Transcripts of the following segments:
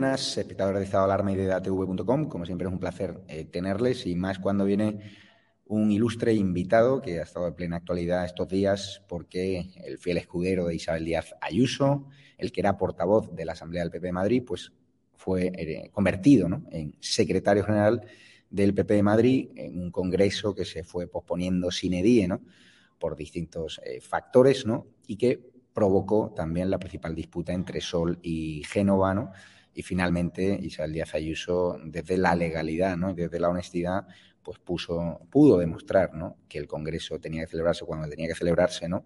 Buenas, espectadores de de Alarma y de DATV.com. Como siempre es un placer eh, tenerles y más cuando viene un ilustre invitado que ha estado en plena actualidad estos días porque el fiel escudero de Isabel Díaz Ayuso, el que era portavoz de la Asamblea del PP de Madrid, pues fue eh, convertido en secretario general del PP de Madrid en un congreso que se fue posponiendo sin die, ¿no? por distintos eh, factores ¿no? y que provocó también la principal disputa entre Sol y Génova, ¿no? Y finalmente Isabel Díaz Ayuso, desde la legalidad, ¿no? desde la honestidad, pues puso, pudo demostrar ¿no? que el Congreso tenía que celebrarse cuando tenía que celebrarse, ¿no?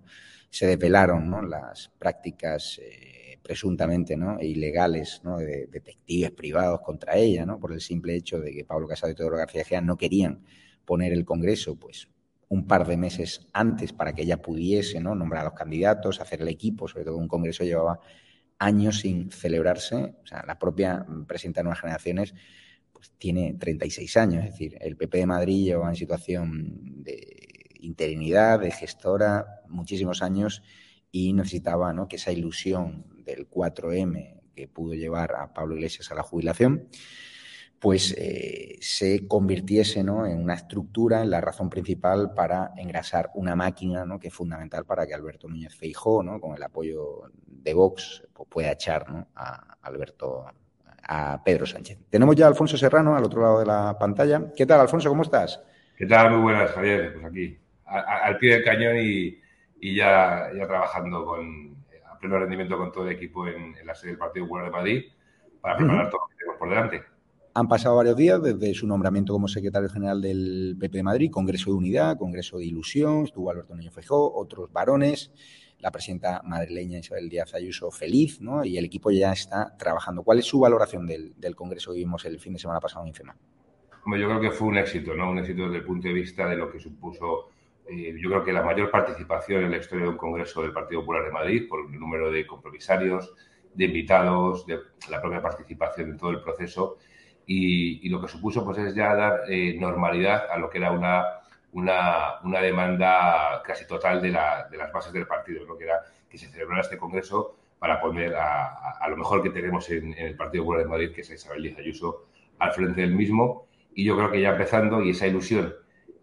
Se desvelaron ¿no? las prácticas eh, presuntamente ¿no? ilegales ¿no? de detectives privados contra ella, ¿no? por el simple hecho de que Pablo Casado y Teodoro García Gea no querían poner el Congreso pues un par de meses antes para que ella pudiese ¿no? nombrar a los candidatos, hacer el equipo, sobre todo un congreso llevaba años sin celebrarse. O sea, la propia presidenta de Nuevas Generaciones pues, tiene 36 años, es decir, el PP de Madrid lleva en situación de interinidad, de gestora, muchísimos años y necesitaba ¿no? que esa ilusión del 4M que pudo llevar a Pablo Iglesias a la jubilación, pues eh, se convirtiese ¿no? en una estructura, en la razón principal para engrasar una máquina ¿no? que es fundamental para que Alberto Núñez Feijó, ¿no? con el apoyo de Vox, pues pueda echar ¿no? a Alberto, a Pedro Sánchez. Tenemos ya a Alfonso Serrano al otro lado de la pantalla. ¿Qué tal, Alfonso? ¿Cómo estás? ¿Qué tal? Muy buenas, Javier. Pues aquí, a, a, al pie del cañón y, y ya, ya, trabajando con, a pleno rendimiento con todo el equipo en, en la sede del Partido Popular de Madrid para preparar uh -huh. todo lo que tenemos por delante. Han pasado varios días desde su nombramiento como secretario general del PP de Madrid, Congreso de Unidad, Congreso de Ilusión, estuvo Alberto Niño Feijóo, otros varones, la presidenta madrileña Isabel Díaz Ayuso feliz, ¿no? Y el equipo ya está trabajando. ¿Cuál es su valoración del, del Congreso que vimos el fin de semana pasado en IFEMA? yo creo que fue un éxito, ¿no? Un éxito desde el punto de vista de lo que supuso, eh, yo creo que la mayor participación en la historia de un congreso del Partido Popular de Madrid, por el número de compromisarios, de invitados, de la propia participación en todo el proceso. Y, lo que supuso pues es ya dar eh, normalidad a lo que era una, una, una demanda casi total de, la, de, las bases del partido, ¿no? que era que se celebrara este congreso para poner a, lo mejor que tenemos en, el Partido Popular de Madrid, que es Isabel Díaz Ayuso, al frente del mismo. Y yo creo que ya empezando, y esa ilusión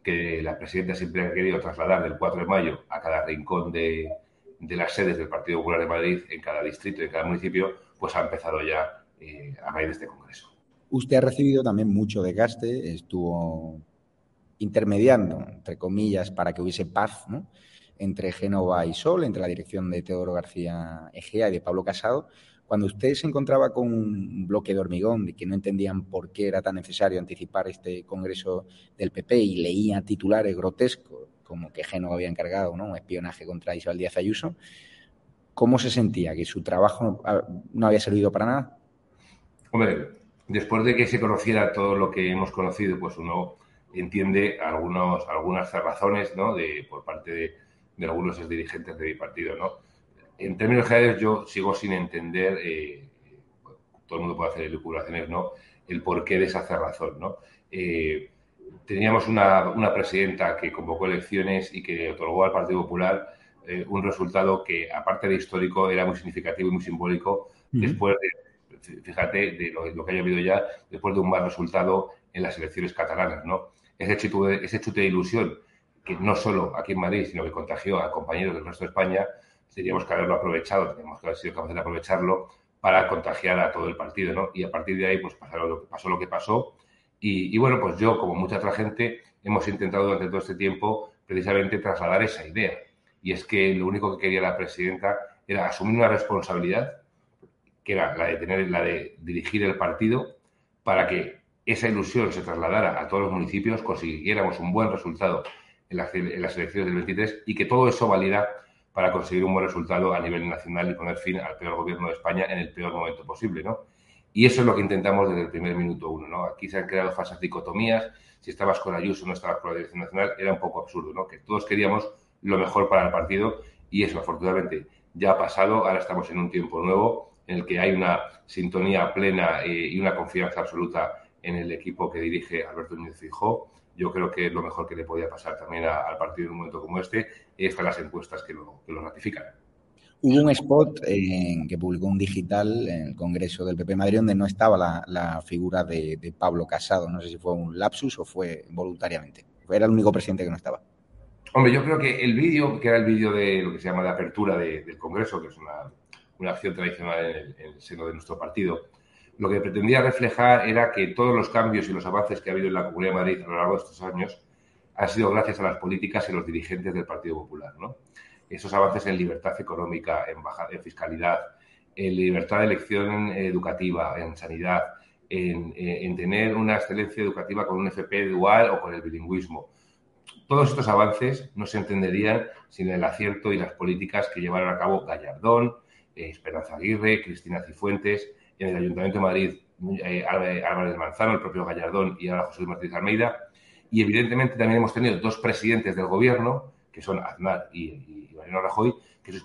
que la presidenta siempre ha querido trasladar del 4 de mayo a cada rincón de, las sedes del Partido Popular de Madrid en cada distrito en cada municipio, pues ha empezado ya eh, a raíz de este Congreso. Usted ha recibido también mucho desgaste, estuvo intermediando, entre comillas, para que hubiese paz entre Génova y Sol, entre la dirección de Teodoro García Egea y de Pablo Casado. Cuando usted se encontraba con un bloque de hormigón de que no entendían por qué era tan necesario anticipar este Congreso del PP y leía titulares grotescos como que Génova había encargado ¿no? un espionaje contra Isabel Díaz Ayuso, ¿cómo se sentía? ¿Que su trabajo no había servido para nada? Hombre, después de que se conociera todo lo que hemos conocido, pues uno entiende algunos, algunas razones ¿no? de, por parte de, de algunos dirigentes de mi partido. ¿no? En términos generales, yo sigo sin entender, eh, todo el mundo puede hacer elucubraciones, ¿no? el porqué de esa cerrazón. ¿no? Eh, teníamos una, una, presidenta que convocó elecciones y que otorgó al Partido Popular eh, un resultado que, aparte de histórico, era muy significativo y muy simbólico uh -huh. después de, fíjate, de lo, lo, que haya habido ya, después de un mal resultado en las elecciones catalanas, ¿no? Ese chute, ese de ilusión que no solo aquí en Madrid, sino que contagió a compañeros del resto de España, teníamos que haberlo aprovechado, teníamos que haber sido capaces de aprovecharlo para contagiar a todo el partido, ¿no? Y a partir de ahí, pues pasó lo que pasó, lo que pasó y, y, bueno, pues yo, como mucha otra gente, hemos intentado durante todo este tiempo precisamente trasladar esa idea. Y es que lo único que quería la presidenta era asumir una responsabilidad, que era la de tener, la de dirigir el partido, para que esa ilusión se trasladara a todos los municipios, consiguiéramos un buen resultado en, la, en las elecciones del 23 y que todo eso valiera para conseguir un buen resultado a nivel nacional y poner fin al peor gobierno de España en el peor momento posible, ¿no? Y eso es lo que intentamos desde el primer minuto uno, ¿no? Aquí se han creado falsas dicotomías, si estabas con Ayuso no estabas con la Dirección Nacional, era un poco absurdo, ¿no? Que todos queríamos lo mejor para el partido y eso, afortunadamente, ya ha pasado, ahora estamos en un tiempo nuevo en el que hay una sintonía plena eh, y una confianza absoluta en el equipo que dirige Alberto Núñez Fijó. Yo creo que es lo mejor que le podía pasar también a, al partido en un momento como este, y están las encuestas que lo, que lo ratifican. Hubo un spot que publicó un digital en el Congreso del PP Madrid donde no estaba la, la figura de, de, Pablo Casado. No sé si fue un lapsus o fue voluntariamente. Era el único presidente que no estaba. Hombre, yo creo que el vídeo, que era el vídeo de lo que se llama de apertura de, del Congreso, que es una, una acción tradicional en el, en el, seno de nuestro partido, lo que pretendía reflejar era que todos los cambios y los avances que ha habido en la Comunidad de Madrid a lo largo de estos años han sido gracias a las políticas y los dirigentes del Partido Popular, ¿no? esos avances en libertad económica, en, fiscalidad, en libertad de elección educativa, en sanidad, en, en, tener una excelencia educativa con un FP dual o con el bilingüismo. Todos estos avances no se entenderían sin el acierto y las políticas que llevaron a cabo Gallardón, eh, Esperanza Aguirre, Cristina Cifuentes, en el Ayuntamiento de Madrid, eh, Álvarez Manzano, el propio Gallardón y ahora José Martínez Almeida. Y evidentemente también hemos tenido dos presidentes del gobierno, que son Aznar y, y Mariano Rajoy, que sus,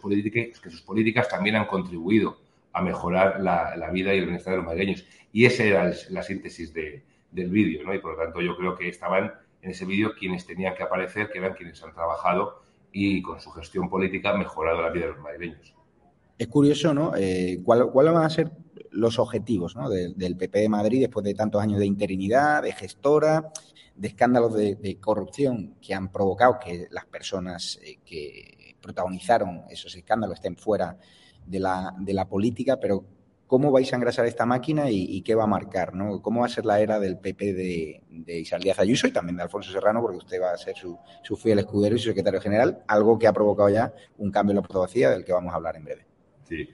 políticas, también han contribuido a mejorar la, vida y el bienestar de los madrileños. Y esa era la síntesis de, del vídeo, ¿no? Y por lo tanto yo creo que estaban en ese vídeo quienes tenían que aparecer, que eran quienes han trabajado y con su gestión política mejorado la vida de los madrileños. Es curioso, ¿no? Eh, ¿cuál, ¿Cuáles van a ser los objetivos ¿no? de, del PP de Madrid después de tantos años de interinidad, de gestora, de escándalos de, corrupción que han provocado que las personas eh, que protagonizaron esos escándalos estén fuera de la, de la política, pero ¿cómo vais a engrasar esta máquina y, qué va a marcar? ¿no? ¿Cómo va a ser la era del PP de, de Díaz Ayuso y también de Alfonso Serrano, porque usted va a ser su, su fiel escudero y su secretario general, algo que ha provocado ya un cambio en la ortodoxia del que vamos a hablar en breve? Sí.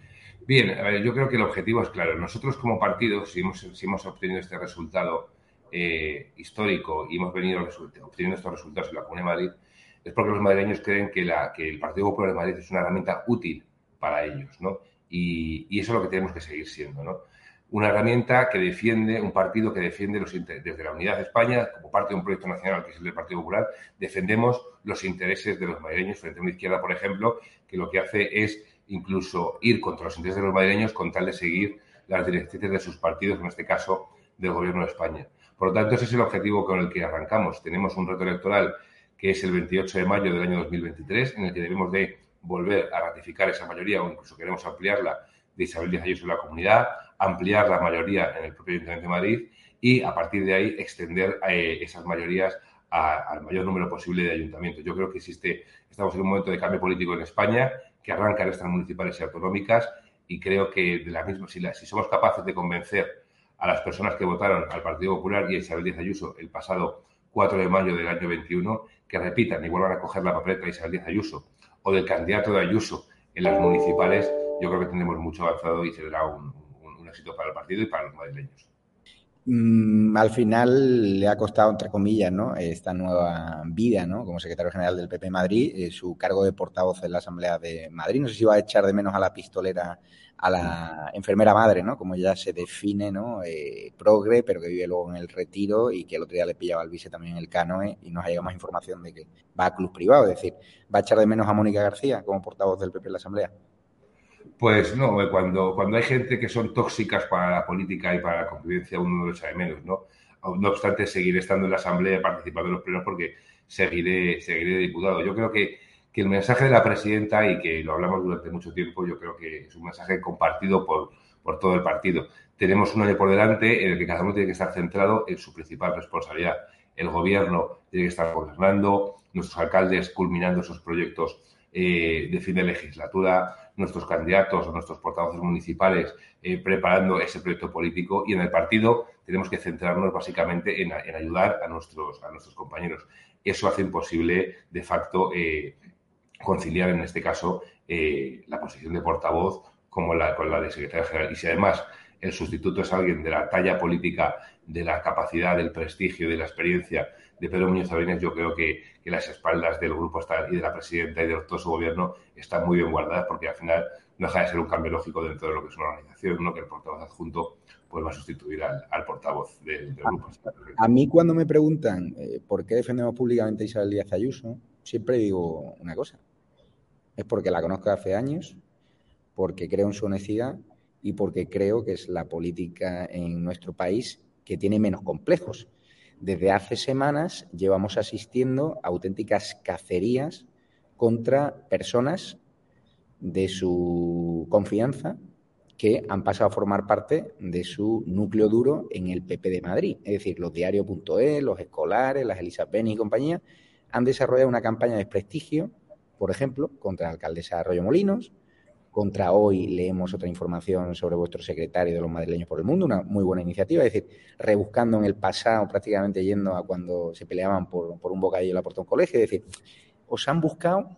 Bien, ver, yo creo que el objetivo es claro. Nosotros como partido, si hemos, obtenido este resultado eh, histórico y hemos venido obteniendo estos resultados en la Comunidad de Madrid, es porque los madrileños creen que, la, que el Partido Popular de Madrid es una herramienta útil para ellos, ¿no? Y, y, eso es lo que tenemos que seguir siendo, ¿no? una herramienta que defiende, un partido que defiende los desde la Unidad de España, como parte de un proyecto nacional que es el del Partido Popular, defendemos los intereses de los madrileños frente a una izquierda, por ejemplo, que lo que hace es incluso ir contra los intereses de los madrileños con tal de seguir las directrices de sus partidos, en este caso del Gobierno de España. Por lo tanto, ese es el objetivo con el que arrancamos. Tenemos un reto electoral que es el 28 de mayo del año 2023, en el que debemos de volver a ratificar esa mayoría o incluso queremos ampliarla de Isabel Díaz Ayuso en la comunidad, ampliar la mayoría en el propio Ayuntamiento de Madrid y a partir de ahí extender eh, esas mayorías al mayor número posible de ayuntamientos. Yo creo que existe, estamos en un momento de cambio político en España que arrancan estas municipales y autonómicas y creo que de la misma, si, si somos capaces de convencer a las personas que votaron al Partido Popular y a Isabel Díaz Ayuso el pasado 4 de mayo del año 21, que repitan y vuelvan a coger la papeleta de Isabel Díaz Ayuso o del candidato de Ayuso en las municipales, yo creo que tendremos mucho avanzado y será un, un éxito para el partido y para los madrileños. Mm, al final le ha costado, entre comillas, ¿no? esta nueva vida ¿no? como secretario general del PP Madrid, eh, su cargo de portavoz en la Asamblea de Madrid. No sé si va a echar de menos a la pistolera, a la enfermera madre, ¿no? como ya se define, ¿no? Eh, progre, pero que vive luego en el retiro y que el otro día le pillaba al vice también el canoe y nos ha llegado más información de que va a club privado. Es decir, ¿va a echar de menos a Mónica García como portavoz del PP en la Asamblea? Pues no, eh, cuando, cuando hay gente que son tóxicas para la política y para la convivencia, uno no lo de menos, ¿no? No obstante, seguiré estando en la Asamblea participando en los plenos porque seguiré, seguiré diputado. Yo creo que, que, el mensaje de la presidenta, y que lo hablamos durante mucho tiempo, yo creo que es un mensaje compartido por, por todo el partido. Tenemos un año por delante en el que cada uno tiene que estar centrado en su principal responsabilidad. El gobierno tiene que estar gobernando, nuestros alcaldes culminando esos proyectos de fin de legislatura, nuestros candidatos o nuestros portavoces municipales eh, preparando ese proyecto político y en el partido tenemos que centrarnos básicamente en, ayudar a nuestros, a nuestros compañeros. Eso hace imposible, de facto, eh, conciliar en este caso eh, la posición de portavoz como la, con la de secretario general. Y si además el sustituto es alguien de la talla política, de la capacidad, del prestigio, de la experiencia de Pedro Muñoz Sabines, yo creo que, las espaldas del grupo y de la presidenta y de todo su gobierno están muy bien guardadas porque al final no deja de ser un cambio lógico dentro de lo que es una organización, ¿no? que el portavoz adjunto pues va a sustituir al, portavoz del, grupo. A, mí cuando me preguntan eh, por qué defendemos públicamente a Isabel Díaz Ayuso, siempre digo una cosa. Es porque la conozco hace años, porque creo en su honestidad y porque creo que es la política en nuestro país que tiene menos complejos. Desde hace semanas llevamos asistiendo a auténticas cacerías contra personas de su confianza que han pasado a formar parte de su núcleo duro en el PP de Madrid. Es decir, los diarios.es, los escolares, las Elisa Beni y compañía han desarrollado una campaña de desprestigio, por ejemplo, contra la alcaldesa de Arroyo Molinos, contra hoy leemos otra información sobre vuestro secretario de los madrileños por el mundo, una muy buena iniciativa, es decir, rebuscando en el pasado, prácticamente yendo a cuando se peleaban por, un bocadillo en la un colegio, es decir, os han buscado,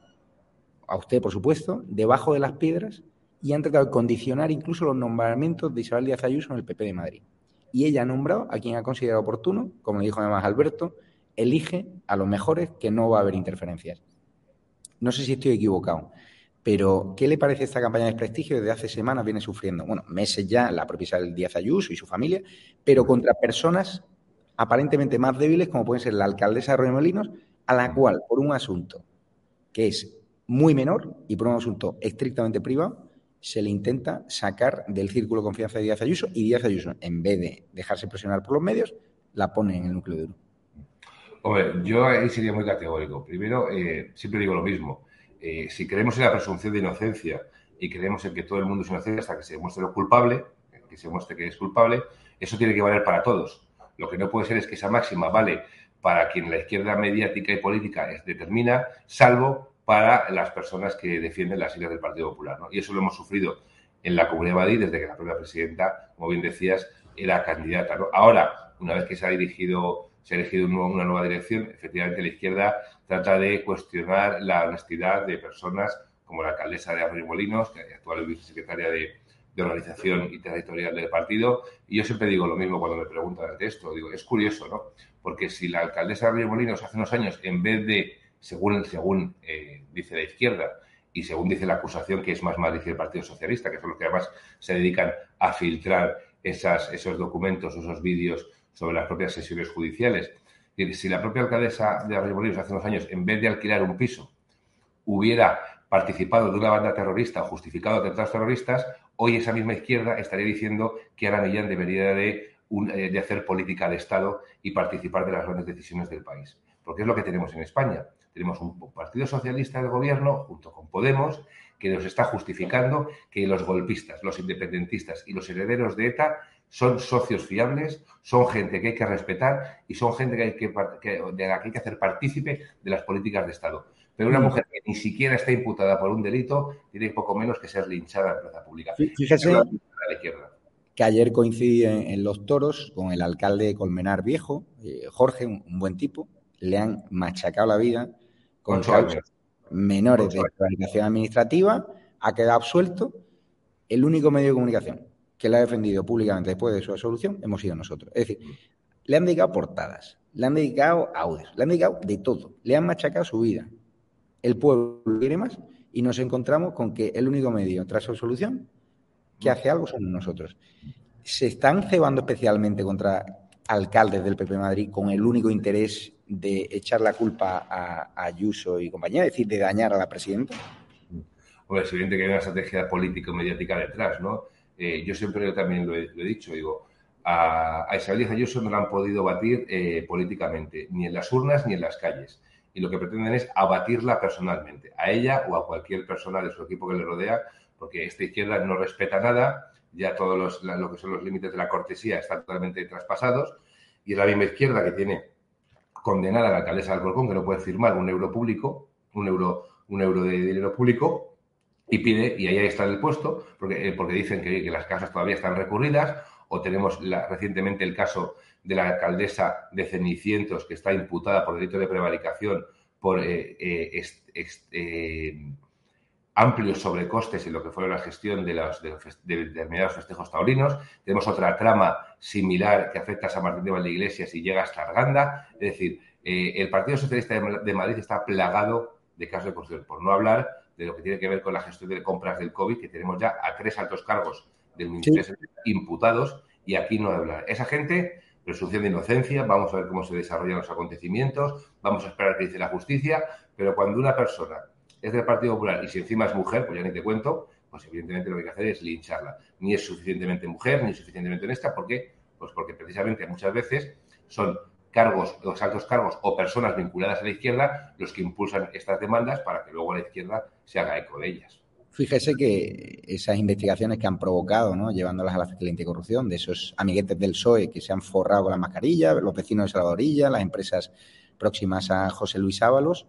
a usted por supuesto, debajo de las piedras y han tratado de condicionar incluso los nombramientos de Isabel Díaz Ayuso en el PP de Madrid. Y ella ha nombrado a quien ha considerado oportuno, como le dijo además Alberto, elige a los mejores que no va a haber interferencias. No sé si estoy equivocado. Pero, ¿qué le parece esta campaña de desprestigio? Desde hace semanas viene sufriendo, bueno, meses ya, la propia Isabel Díaz Ayuso y su familia, pero contra personas aparentemente más débiles, como pueden ser la alcaldesa de Molinos, a la cual, por un asunto que es muy menor y por un asunto estrictamente privado, se le intenta sacar del círculo de confianza de Díaz Ayuso y Díaz Ayuso, en vez de dejarse presionar por los medios, la pone en el núcleo duro. Hombre, yo ahí sería muy categórico. Primero, eh, siempre digo lo mismo. Eh, si creemos en la presunción de inocencia y creemos en que todo el mundo es inocente hasta que se demuestre lo culpable, que se muestre que es culpable, eso tiene que valer para todos. Lo que no puede ser es que esa máxima vale para quien la izquierda mediática y política determina, salvo para las personas que defienden las ideas del Partido Popular. Y eso lo hemos sufrido en la Comunidad de Madrid desde que la propia presidenta, como bien decías, era candidata. Ahora, una vez que se ha dirigido se ha elegido una nueva dirección, efectivamente la izquierda trata de cuestionar la honestidad de personas como la alcaldesa de Arroyo Molinos, que actual vicesecretaria de, organización y territorial del partido. Y yo siempre digo lo mismo cuando me preguntan de esto. Digo, es curioso, ¿no? Porque si la alcaldesa de Arroyo Molinos hace unos años, en vez de, según, según eh, dice la izquierda, y según dice la acusación, que es más mal dice el Partido Socialista, que son los que además se dedican a filtrar esos documentos, esos vídeos sobre las propias sesiones judiciales. Si la propia alcaldesa de Arroyo hace unos años, en vez de alquilar un piso, hubiera participado de una banda terrorista o justificado atentados terroristas, hoy esa misma izquierda estaría diciendo que Ana debería de, eh, de hacer política de Estado y participar de las grandes decisiones del país. Porque es lo que tenemos en España. Tenemos un Partido Socialista del Gobierno, junto con Podemos, que nos está justificando que los golpistas, los independentistas y los herederos de ETA son socios fiables, son gente que hay que respetar y son gente que hay que, de la que hay que hacer partícipe de las políticas de Estado. Pero una mm. mujer que ni siquiera está imputada por un delito tiene poco menos que ser linchada en plaza pública. Fíjese que ayer coincidí en, Los Toros con el alcalde de Colmenar Viejo, eh, Jorge, un, buen tipo, le han machacado la vida con menores de planificación administrativa, ha quedado absuelto. El único medio de comunicación que le ha defendido públicamente después de su absolución hemos sido nosotros. Es decir, le han dedicado portadas, le han dedicado audios, le han dedicado de todo, le han machacado su vida el pueblo quiere más y nos encontramos con que el único medio tras su solución que hace algo son nosotros. Se están cebando especialmente contra alcaldes del PP Madrid con el único interés de echar la culpa a, Ayuso y compañía, es decir, de dañar a la presidenta. Bueno, es evidente que hay una estrategia político-mediática detrás, ¿no? Eh, yo siempre también lo he, dicho, digo, a, Isabel Díaz Ayuso no la han podido batir eh, políticamente, ni en las urnas ni en las calles. Y lo que pretenden es abatirla personalmente, a ella o a cualquier persona de su equipo que le rodea, porque esta izquierda no respeta nada, ya todos los, lo que son los límites de la cortesía están totalmente traspasados, y es la misma izquierda que tiene condenada a la alcaldesa de Alcorcón, que no puede firmar un euro público, un euro, un euro de dinero público, y pide, y ahí está el puesto, porque, eh, porque dicen que, que las casas todavía están recurridas, o tenemos recientemente el caso de la alcaldesa de Cenicientos, que está imputada por delito de prevaricación por eh, eh, eh, amplios sobrecostes en lo que fue la gestión de, los, de, determinados festejos taurinos. Tenemos otra trama similar que afecta a San Martín de Valdeiglesias y llega hasta Arganda. Es decir, el Partido Socialista de Madrid está plagado de casos de corrupción, por no hablar de lo que tiene que ver con la gestión de compras del COVID, que tenemos ya a tres altos cargos del Ministerio imputados y aquí no hablar. Esa gente presunción de inocencia, vamos a ver cómo se desarrollan los acontecimientos, vamos a esperar que dice la justicia, pero cuando una persona es del Partido Popular y si encima es mujer, pues ya ni te cuento, pues evidentemente lo que hay que hacer es lincharla. Ni es suficientemente mujer, ni suficientemente honesta, ¿por qué? Pues porque precisamente muchas veces son cargos, los altos cargos o personas vinculadas a la izquierda los que impulsan estas demandas para que luego la izquierda se haga eco de ellas. Fíjese que esas investigaciones que han provocado, ¿no? llevándolas a la Fiscalía Anticorrupción, de esos amiguetes del PSOE que se han forrado la mascarilla, los vecinos de Salvadorilla, las empresas próximas a José Luis Ábalos,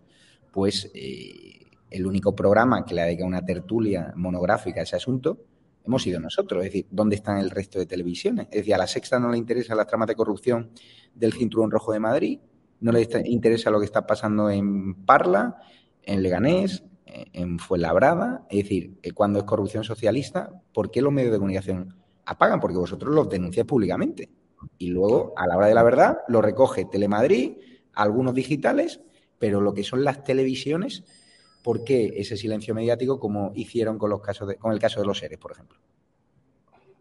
pues eh, el único programa que le ha una tertulia monográfica a ese asunto hemos sido nosotros. Es decir, ¿dónde están el resto de televisiones? Es decir, a la sexta no le interesa las tramas de corrupción del Cinturón Rojo de Madrid, no le interesa lo que está pasando en Parla, en Leganés, en Fuenlabrada, es decir, cuando es corrupción socialista, ¿por qué los medios de comunicación apagan? Porque vosotros los denunciáis públicamente. Y luego, a la hora de la verdad, lo recoge Telemadrid, algunos digitales, pero lo que son las televisiones, ¿por qué ese silencio mediático como hicieron con, los casos con el caso de los seres, por ejemplo?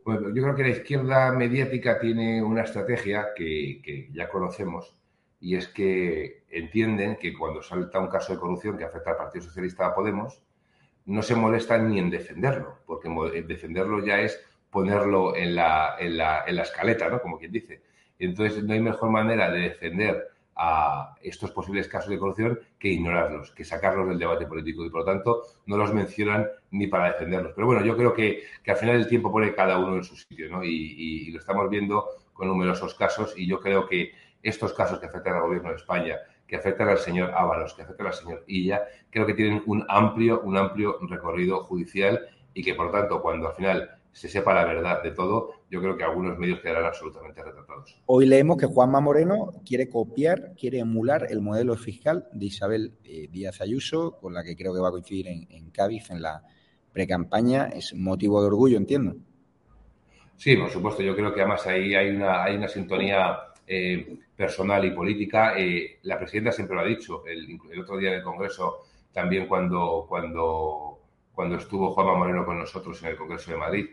Bueno, yo creo que la izquierda mediática tiene una estrategia que, ya conocemos, y es que entienden que cuando salta un caso de corrupción que afecta al Partido Socialista a Podemos, no se molestan ni en defenderlo, porque defenderlo ya es ponerlo en la, en la, en la escaleta, ¿no? Como quien dice. Entonces, no hay mejor manera de defender a estos posibles casos de corrupción que ignorarlos, que sacarlos del debate político y por lo tanto no los mencionan ni para defenderlos. Pero bueno, yo creo que, que al final el tiempo pone cada uno en su sitio ¿no? y, lo estamos viendo con numerosos casos y yo creo que estos casos que afectan al gobierno de España, que afectan al señor Ábalos, que afectan al señor Illa, creo que tienen un amplio, un amplio recorrido judicial y que, por tanto, cuando al final se sepa la verdad de todo, yo creo que algunos medios quedarán absolutamente retratados. Hoy leemos que Juanma Moreno quiere copiar, quiere emular el modelo fiscal de Isabel eh, Díaz Ayuso, con la que creo que va a coincidir en, en Cádiz en la precampaña. Es motivo de orgullo, entiendo. Sí, por supuesto. Yo creo que además ahí hay una, hay una sintonía eh, personal y política. Eh, la presidenta siempre lo ha dicho, el, otro día en el Congreso, también cuando, cuando, cuando estuvo Juanma Moreno con nosotros en el Congreso de Madrid,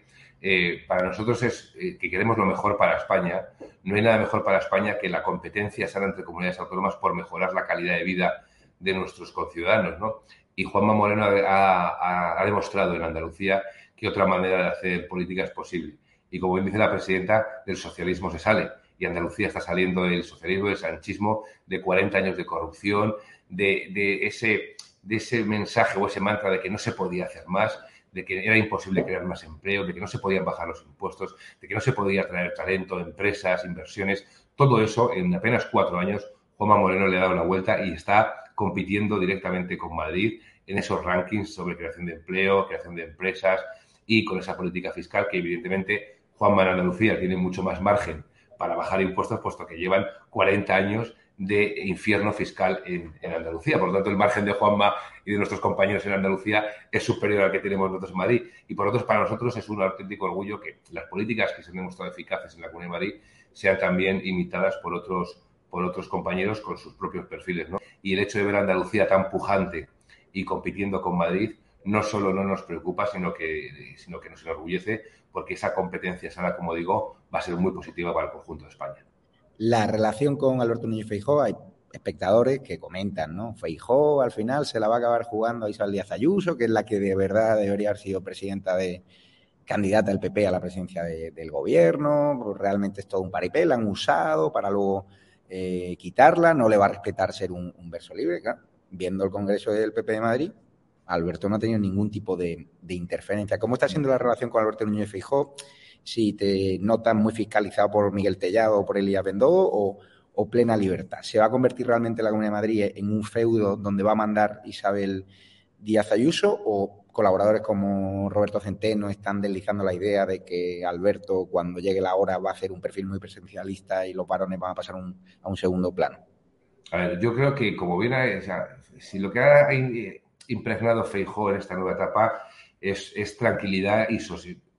eh, para nosotros es eh, que queremos lo mejor para España. No hay nada mejor para España que la competencia sana entre comunidades autónomas por mejorar la calidad de vida de nuestros conciudadanos, ¿no? Y Juanma Moreno ha, demostrado en Andalucía que otra manera de hacer política es posible. Y como bien dice la presidenta, del socialismo se sale. Y Andalucía está saliendo del socialismo, del sanchismo, de 40 años de corrupción, de, ese, de ese mensaje o ese mantra de que no se podía hacer más, de que era imposible crear más empleo, de que no se podían bajar los impuestos, de que no se podía traer talento, empresas, inversiones. Todo eso en apenas cuatro años, Juanma Moreno le ha dado la vuelta y está compitiendo directamente con Madrid en esos rankings sobre creación de empleo, creación de empresas y con esa política fiscal que evidentemente Juanma en Andalucía tiene mucho más margen para bajar impuestos, puesto que llevan 40 años de infierno fiscal en, Andalucía. Por lo tanto, el margen de Juanma y de nuestros compañeros en Andalucía es superior al que tenemos nosotros en Madrid. Y por otro, para nosotros es un auténtico orgullo que las políticas que se han demostrado eficaces en la Comunidad de Madrid sean también imitadas por otros, por otros compañeros con sus propios perfiles. Y el hecho de ver a Andalucía tan pujante y compitiendo con Madrid no solo no nos preocupa, sino que, sino que nos enorgullece porque esa competencia sana, como digo, va a ser muy positiva para el conjunto de España la relación con Alberto Núñez Feijó, hay espectadores que comentan, ¿no? Feijó al final se la va a acabar jugando a Isabel Díaz Ayuso, que es la que de verdad debería haber sido presidenta de candidata del PP a la presidencia del gobierno, pues realmente es todo un paripé, la han usado para luego eh, quitarla, no le va a respetar ser un, verso libre, viendo el Congreso del PP de Madrid, Alberto no ha tenido ningún tipo de, interferencia. ¿Cómo está siendo la relación con Alberto Núñez Feijó? si te notan muy fiscalizado por Miguel Tellado o por Elías Bendó o, plena libertad. ¿Se va a convertir realmente la Comunidad de Madrid en un feudo donde va a mandar Isabel Díaz Ayuso o colaboradores como Roberto Centeno están deslizando la idea de que Alberto cuando llegue la hora va a hacer un perfil muy presencialista y los varones van a pasar a un segundo plano? A ver, yo creo que como bien, si lo que ha impregnado Feijó en esta nueva etapa es, tranquilidad y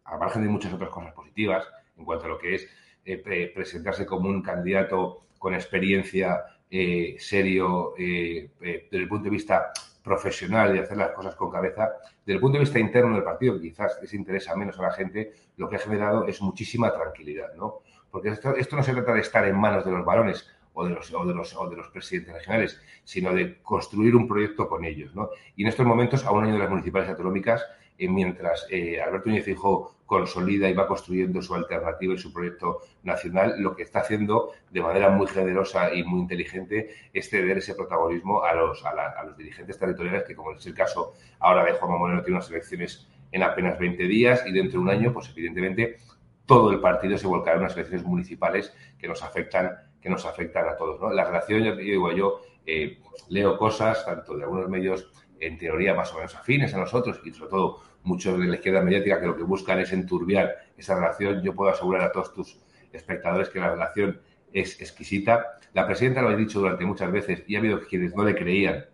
al margen de muchas otras cosas positivas en cuanto a lo que es eh, presentarse como un candidato con experiencia eh, serio eh, desde el punto de vista profesional y hacer las cosas con cabeza, desde el punto de vista interno del partido, quizás les interesa menos a la gente, lo que ha generado es muchísima tranquilidad, ¿no? Porque esto, esto no se trata de estar en manos de los varones o de los, o de los, o de los presidentes regionales, sino de construir un proyecto con ellos, ¿no? Y en estos momentos, a un año de las municipales autonómicas, mientras eh, Alberto Núñez Fijo consolida y va construyendo su alternativa y su proyecto nacional, lo que está haciendo de manera muy generosa y muy inteligente es ceder ese protagonismo a los, a, los dirigentes territoriales, que como es el caso ahora de Juan Moreno, tiene unas elecciones en apenas 20 días y dentro de un año, pues evidentemente todo el partido se volcará en unas elecciones municipales que nos afectan, que nos afectan a todos. ¿no? La relación, yo digo, yo eh, leo cosas, tanto de algunos medios en teoría más o menos afines a nosotros y sobre todo muchos de la izquierda mediática que lo que buscan es enturbiar esa relación. Yo puedo asegurar a todos tus espectadores que la relación es exquisita. La presidenta lo ha dicho durante muchas veces y ha habido quienes no le creían,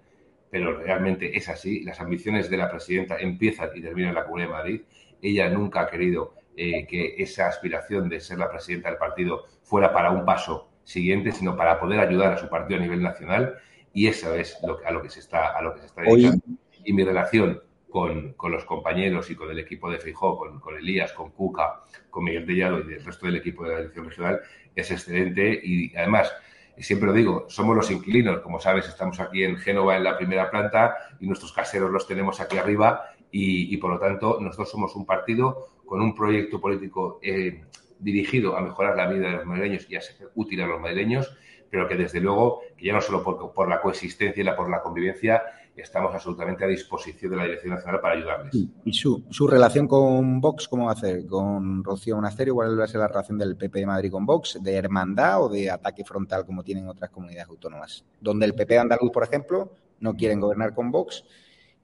pero realmente es así. Las ambiciones de la presidenta empiezan y terminan en la Comunidad de Madrid. Ella nunca ha querido eh, que esa aspiración de ser la presidenta del partido fuera para un paso siguiente, sino para poder ayudar a su partido a nivel nacional. Y eso es lo, a lo que se está, a lo que se está dedicando. Y mi relación con, con, los compañeros y con el equipo de Fijó, con, con, Elías, con Cuca, con Miguel Tellado y el resto del equipo de la dirección regional es excelente. Y además, siempre lo digo, somos los inquilinos, como sabes, estamos aquí en Génova en la primera planta y nuestros caseros los tenemos aquí arriba. Y, y por lo tanto nosotros somos un partido con un proyecto político eh, dirigido a mejorar la vida de los madrileños y a ser útil a los madrileños pero que desde luego, que ya no solo por, la coexistencia y la, por la convivencia, estamos absolutamente a disposición de la Dirección Nacional para ayudarles. ¿Y su, su relación con Vox cómo va a ser? ¿Con Rocío Monasterio? ¿Cuál va a ser la relación del PP de Madrid con Vox? ¿De hermandad o de ataque frontal como tienen otras comunidades autónomas? Donde el PP de Andaluz, por ejemplo, no quieren gobernar con Vox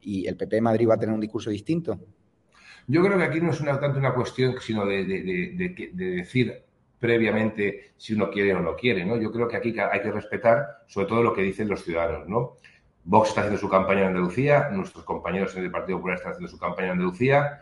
y el PP de Madrid va a tener un discurso distinto. Yo creo que aquí no es tanto una cuestión sino de, de decir previamente si uno quiere o no quiere, ¿no? Yo creo que aquí hay que respetar sobre todo lo que dicen los ciudadanos, ¿no? Vox está haciendo su campaña en Andalucía, nuestros compañeros en el Partido Popular están haciendo su campaña en Andalucía,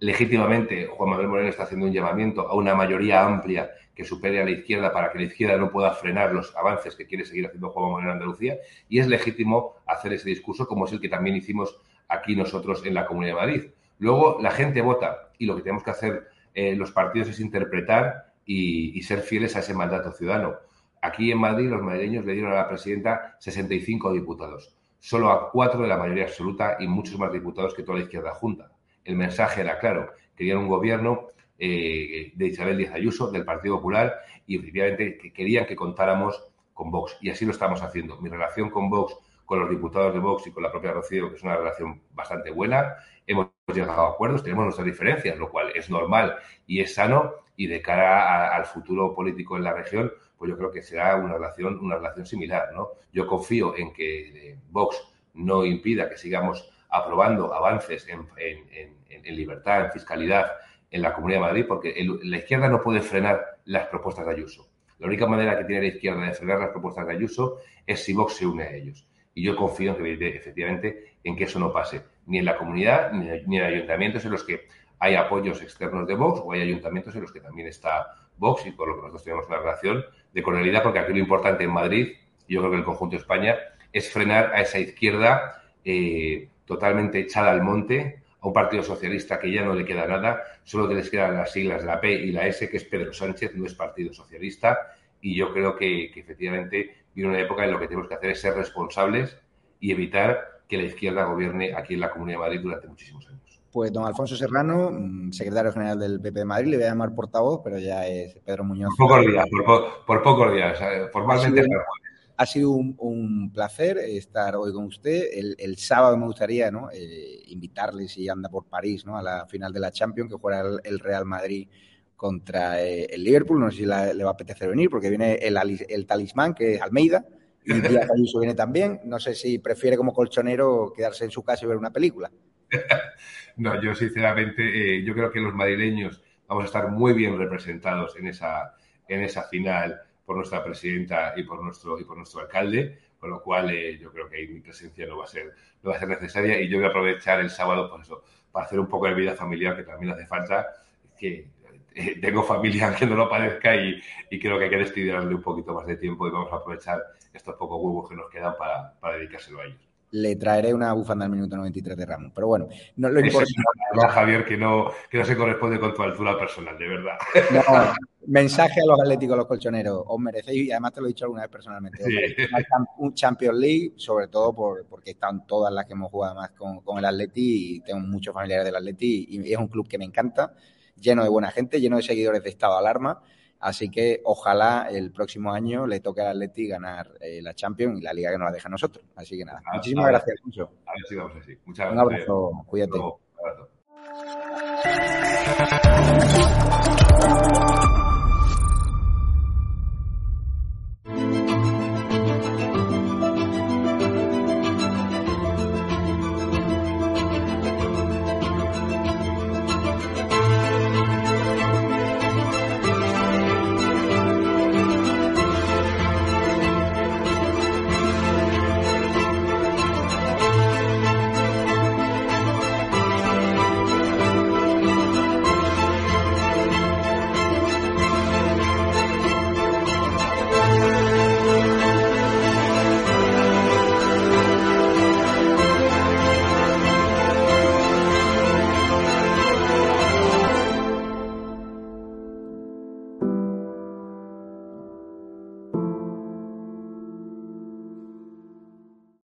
legítimamente Juan Manuel Moreno está haciendo un llamamiento a una mayoría amplia que supere a la izquierda para que la izquierda no pueda frenar los avances que quiere seguir haciendo Juan Manuel en Andalucía y es legítimo hacer ese discurso como es el que también hicimos aquí nosotros en la Comunidad de Madrid. Luego la gente vota y lo que tenemos que hacer eh, los partidos es interpretar y, ser fieles a ese mandato ciudadano. Aquí en Madrid los madrileños le dieron a la presidenta 65 diputados, solo a cuatro de la mayoría absoluta y muchos más diputados que toda la izquierda junta. El mensaje era claro, querían un gobierno eh, de Isabel Díaz Ayuso, del Partido Popular, y efectivamente querían que contáramos con Vox. Y así lo estamos haciendo. Mi relación con Vox, con los diputados de Vox y con la propia Rocío, que es una relación bastante buena, hemos llegado a acuerdos, tenemos nuestras diferencias, lo cual es normal y es sano. Y de cara al futuro político en la región, pues yo creo que será una relación, una relación similar. ¿no? Yo confío en que eh, Vox no impida que sigamos aprobando avances en, en libertad, en fiscalidad, en la Comunidad de Madrid, porque la izquierda no puede frenar las propuestas de Ayuso. La única manera que tiene la izquierda de frenar las propuestas de Ayuso es si Vox se une a ellos. Y yo confío efectivamente en que eso no pase, ni en la comunidad, ni, en ayuntamientos en los que hay apoyos externos de Vox o hay ayuntamientos en los que también está Vox y por lo que nosotros tenemos una relación de cordialidad, porque aquí lo importante en Madrid, yo creo que el conjunto de España, es frenar a esa izquierda eh, totalmente echada al monte, a un partido socialista que ya no le queda nada, solo que les quedan las siglas de la P y la S, que es Pedro Sánchez, no es Partido Socialista, y yo creo que, efectivamente viene una época en la que tenemos que hacer es ser responsables y evitar que la izquierda gobierne aquí en la Comunidad de Madrid durante muchísimos años. Pues don Alfonso Serrano, mm, secretario general del PP de Madrid, le voy a llamar portavoz, pero ya es Pedro Muñoz. Por pocos días, por, pocos días, formalmente ha sido un, placer estar hoy con usted. El, sábado me gustaría ¿no? Eh, invitarle, si anda por París, ¿no? a la final de la Champions, que juega el, Real Madrid contra eh, el Liverpool. No sé si le va a apetecer venir, porque viene el, talismán, que es Almeida, y Díaz Ayuso viene también. No sé si prefiere como colchonero quedarse en su casa y ver una película. no, yo sinceramente, eh, yo creo que los madrileños vamos a estar muy bien representados en esa, en esa final por nuestra presidenta y por nuestro, y por nuestro alcalde, con lo cual eh, yo creo que ahí mi presencia no va, a ser, no va a ser necesaria y yo voy a aprovechar el sábado pues eso, para hacer un poco de vida familiar que también hace falta, que eh, tengo familia que no lo parezca y, y, creo que hay que destinarle un poquito más de tiempo y vamos a aprovechar estos pocos huevos que nos quedan para, para dedicárselo a ellos le traeré una bufanda al minuto 93 de Ramón. Pero bueno, no lo importante. Javier, que no, que no se corresponde con tu altura personal, de verdad. No, mensaje a los atléticos, a los colchoneros. Os merecéis, y además te lo he dicho alguna vez personalmente, un Champions League, sobre todo por, porque están todas las que hemos jugado más con, con el Atleti y tengo muchos familiares del Atleti y es un club que me encanta, lleno de buena gente, lleno de seguidores de estado de alarma. Así que ojalá el próximo año le toque al Atleti ganar eh, la Champions y la liga que nos la deja a nosotros. Así que nada, muchísimas gracias, Alfonso. A ver si vamos así. Muchas gracias. Un abrazo, cuídate. Un abrazo.